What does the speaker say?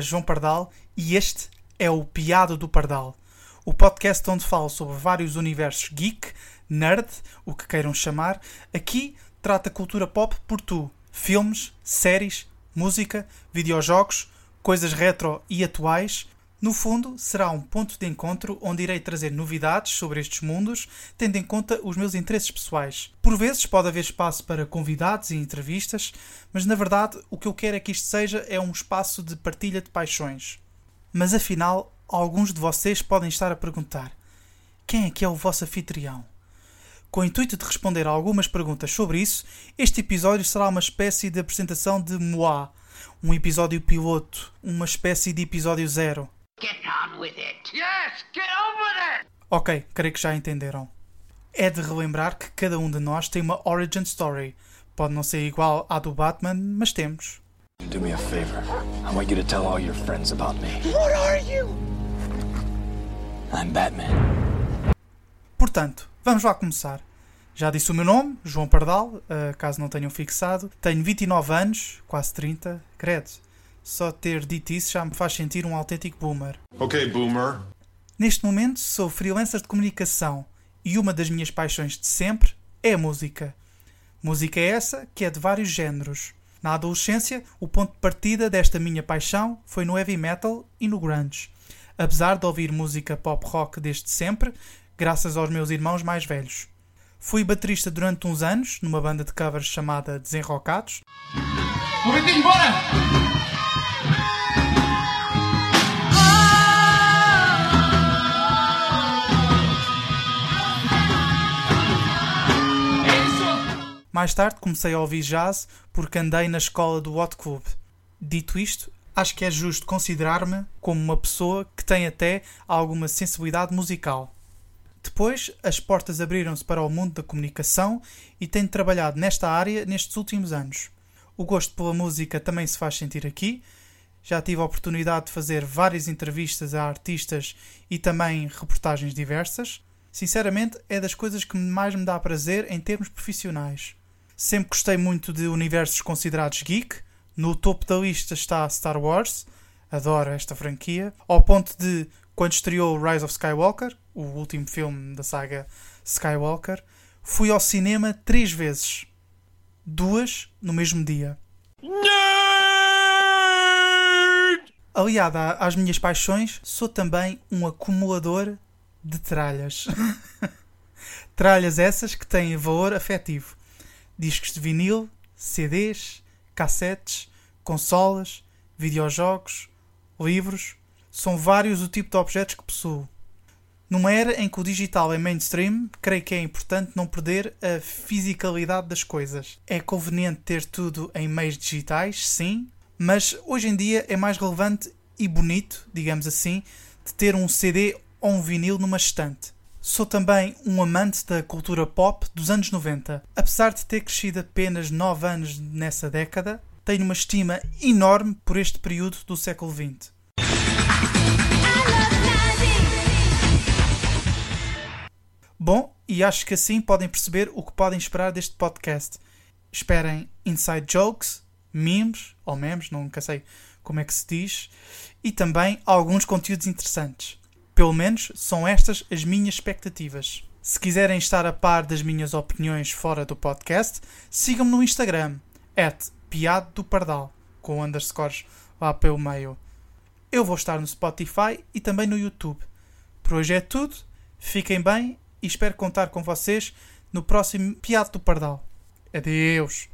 João Pardal e este é o Piado do Pardal, o podcast onde falo sobre vários universos geek, nerd, o que queiram chamar. Aqui trata cultura pop por tu, filmes, séries, música, videojogos, coisas retro e atuais no fundo, será um ponto de encontro onde irei trazer novidades sobre estes mundos, tendo em conta os meus interesses pessoais. Por vezes pode haver espaço para convidados e entrevistas, mas na verdade o que eu quero é que isto seja é um espaço de partilha de paixões. Mas afinal, alguns de vocês podem estar a perguntar: quem é que é o vosso anfitrião? Com o intuito de responder a algumas perguntas sobre isso, este episódio será uma espécie de apresentação de Moá, um episódio piloto, uma espécie de episódio zero. Yes. Ok, creio que já entenderam. É de relembrar que cada um de nós tem uma origin story. Pode não ser igual à do Batman, mas temos. Do me a favor. I want you to tell all your friends about me. What are you? I'm Batman. Portanto, vamos lá começar. Já disse o meu nome, João Pardal, uh, caso não tenham fixado. Tenho 29 anos, quase 30, credo. Só ter dito isso já me faz sentir um autêntico boomer. Ok, boomer. Neste momento sou freelancer de comunicação e uma das minhas paixões de sempre é a música. Música é essa que é de vários géneros. Na adolescência, o ponto de partida desta minha paixão foi no heavy metal e no grunge. Apesar de ouvir música pop rock desde sempre, graças aos meus irmãos mais velhos. Fui baterista durante uns anos numa banda de covers chamada Desenrocados. Embora! Mais tarde comecei a ouvir jazz porque andei na escola do Hot Club. Dito isto, acho que é justo considerar-me como uma pessoa que tem até alguma sensibilidade musical. Depois, as portas abriram-se para o mundo da comunicação e tenho trabalhado nesta área nestes últimos anos. O gosto pela música também se faz sentir aqui. Já tive a oportunidade de fazer várias entrevistas a artistas e também reportagens diversas. Sinceramente, é das coisas que mais me dá prazer em termos profissionais. Sempre gostei muito de universos considerados geek. No topo da lista está Star Wars. Adoro esta franquia. Ao ponto de, quando estreou Rise of Skywalker, o último filme da saga Skywalker, fui ao cinema três vezes. Duas no mesmo dia. Nerd! Aliado às minhas paixões, sou também um acumulador de tralhas. tralhas essas que têm valor afetivo discos de vinil, CDs, cassetes, consolas, videojogos, livros. São vários o tipo de objetos que possuo. Numa era em que o digital é mainstream, creio que é importante não perder a fisicalidade das coisas. É conveniente ter tudo em meios digitais, sim, mas hoje em dia é mais relevante e bonito, digamos assim, de ter um CD ou um vinil numa estante. Sou também um amante da cultura pop dos anos 90. Apesar de ter crescido apenas 9 anos nessa década, tenho uma estima enorme por este período do século XX. Bom, e acho que assim podem perceber o que podem esperar deste podcast. Esperem inside jokes, memes, ou memes, nunca sei como é que se diz, e também alguns conteúdos interessantes. Pelo menos são estas as minhas expectativas. Se quiserem estar a par das minhas opiniões fora do podcast, sigam-me no Instagram, piado do pardal, com underscores lá pelo meio. Eu vou estar no Spotify e também no YouTube. Por hoje é tudo, fiquem bem e espero contar com vocês no próximo Piado do Pardal. Adeus!